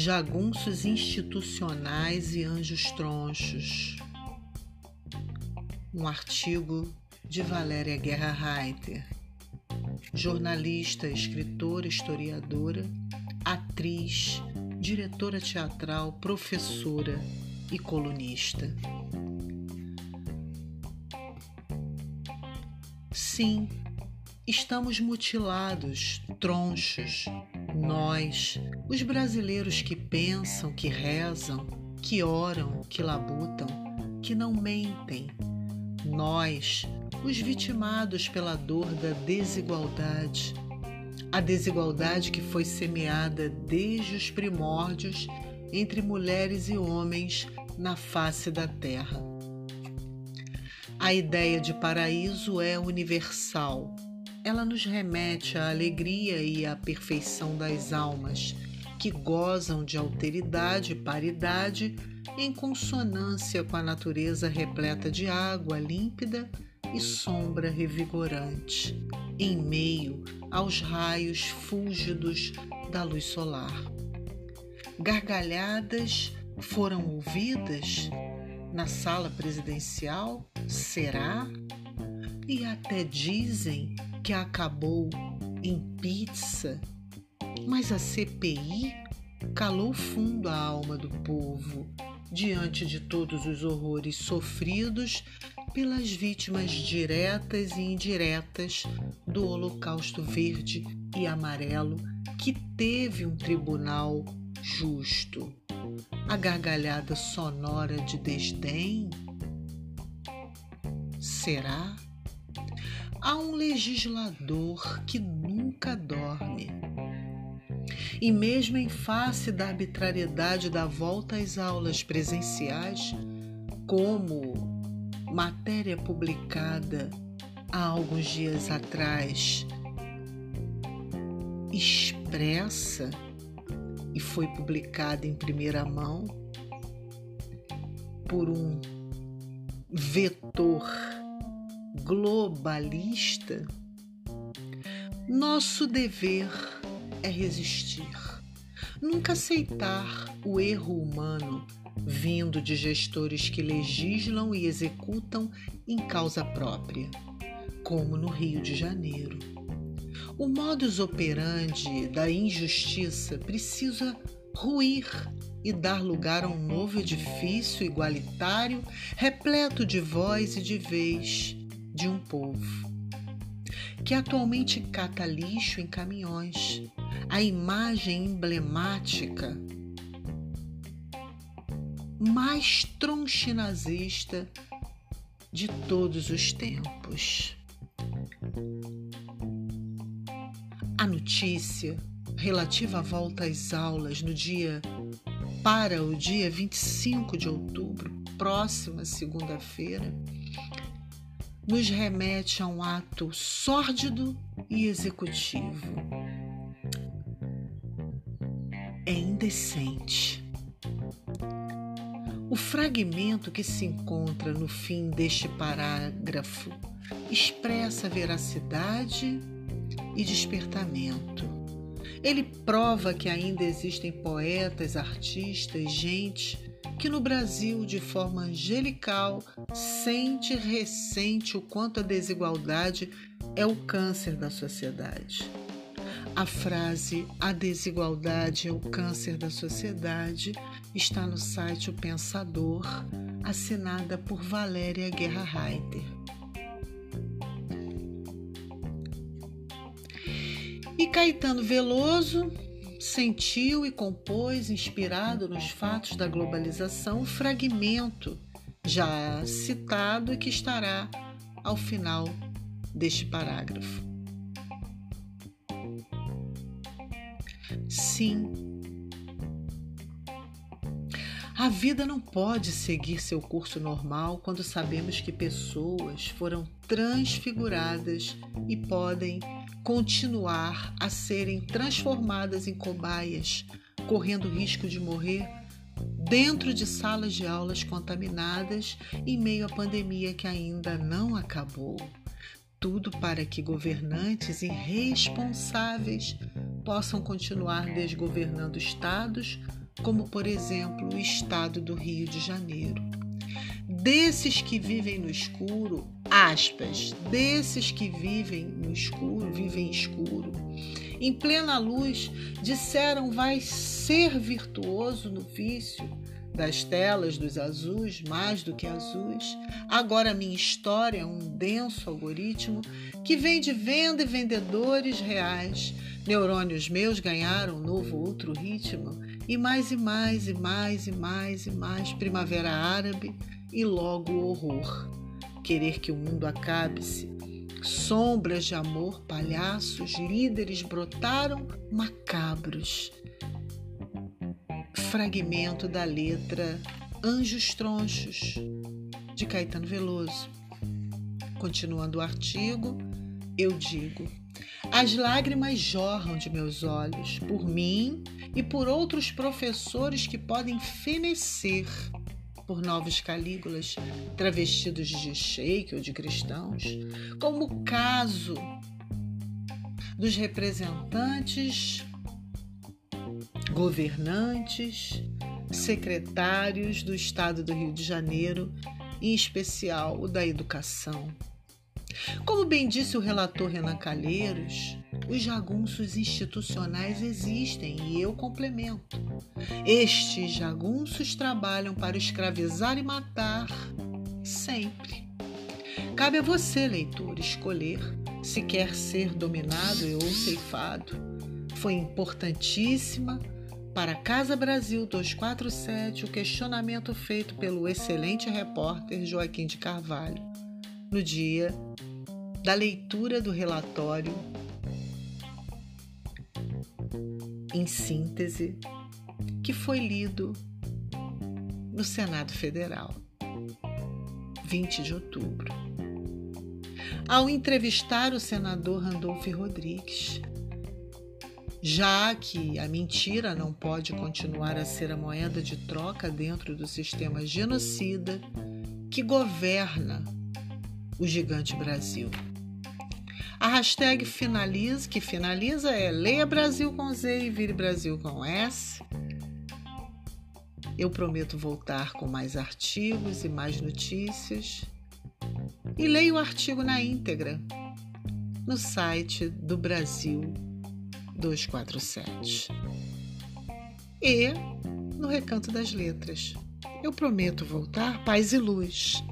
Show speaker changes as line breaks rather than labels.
jagunços institucionais e anjos tronchos. Um artigo de Valéria Guerra Reiter, jornalista, escritora, historiadora, atriz, diretora teatral, professora e colunista. Sim, estamos mutilados, tronchos, nós, os brasileiros que pensam, que rezam, que oram, que labutam, que não mentem. Nós, os vitimados pela dor da desigualdade. A desigualdade que foi semeada desde os primórdios entre mulheres e homens na face da terra. A ideia de paraíso é universal ela nos remete à alegria e à perfeição das almas, que gozam de alteridade e paridade em consonância com a natureza repleta de água límpida e sombra revigorante, em meio aos raios fúlgidos da luz solar. Gargalhadas foram ouvidas na sala presidencial? Será? E até dizem que acabou em pizza, mas a CPI calou fundo a alma do povo diante de todos os horrores sofridos pelas vítimas diretas e indiretas do Holocausto Verde e Amarelo, que teve um tribunal justo. A gargalhada sonora de desdém? Será? há um legislador que nunca dorme. E mesmo em face da arbitrariedade da volta às aulas presenciais, como matéria publicada há alguns dias atrás expressa e foi publicada em primeira mão por um vetor globalista, nosso dever é resistir, nunca aceitar o erro humano vindo de gestores que legislam e executam em causa própria, como no Rio de Janeiro. O modus operandi da injustiça precisa ruir e dar lugar a um novo edifício igualitário, repleto de voz e de vez, de um povo que atualmente cata lixo em caminhões, a imagem emblemática mais tronchinazista de todos os tempos. A notícia relativa à volta às aulas no dia para o dia 25 de outubro, próxima segunda-feira, nos remete a um ato sórdido e executivo. Indecente. O fragmento que se encontra no fim deste parágrafo expressa veracidade e despertamento. Ele prova que ainda existem poetas, artistas, gente que no Brasil, de forma angelical, sente e ressente o quanto a desigualdade é o câncer da sociedade. A frase A desigualdade é o câncer da sociedade está no site O Pensador, assinada por Valéria Guerra Reiter. E Caetano Veloso sentiu e compôs, inspirado nos fatos da globalização, o fragmento já citado e que estará ao final deste parágrafo. Sim, a vida não pode seguir seu curso normal quando sabemos que pessoas foram transfiguradas e podem continuar a serem transformadas em cobaias, correndo risco de morrer dentro de salas de aulas contaminadas em meio à pandemia que ainda não acabou. Tudo para que governantes irresponsáveis possam continuar desgovernando estados como por exemplo o estado do Rio de Janeiro. Desses que vivem no escuro, aspas, desses que vivem no escuro, vivem escuro, em plena luz, disseram vai ser virtuoso no vício das telas dos azuis, mais do que azuis. Agora minha história é um denso algoritmo que vem de venda e vendedores reais. Neurônios meus ganharam um novo outro ritmo e mais e mais e mais e mais e mais primavera árabe e logo horror. Querer que o mundo acabe-se. Sombras de amor, palhaços, líderes brotaram macabros. Fragmento da letra Anjos Tronchos, de Caetano Veloso. Continuando o artigo, eu digo: As lágrimas jorram de meus olhos por mim e por outros professores que podem fenecer por novos calígulas travestidos de sheik ou de cristãos, como o caso dos representantes, governantes, secretários do Estado do Rio de Janeiro, em especial o da Educação. Como bem disse o relator Renan Calheiros, os jagunços institucionais existem e eu complemento. Estes jagunços trabalham para escravizar e matar sempre. Cabe a você, leitor, escolher se quer ser dominado ou ceifado. Foi importantíssima para Casa Brasil 247 o questionamento feito pelo excelente repórter Joaquim de Carvalho no dia da leitura do relatório em síntese, que foi lido no Senado Federal, 20 de outubro. Ao entrevistar o senador Randolph Rodrigues, já que a mentira não pode continuar a ser a moeda de troca dentro do sistema genocida que governa o gigante Brasil. A hashtag finaliza, que finaliza é Leia Brasil com Z e Vire Brasil com S. Eu prometo voltar com mais artigos e mais notícias. E leia o artigo na íntegra no site do Brasil 247. E no Recanto das Letras. Eu prometo voltar paz e luz.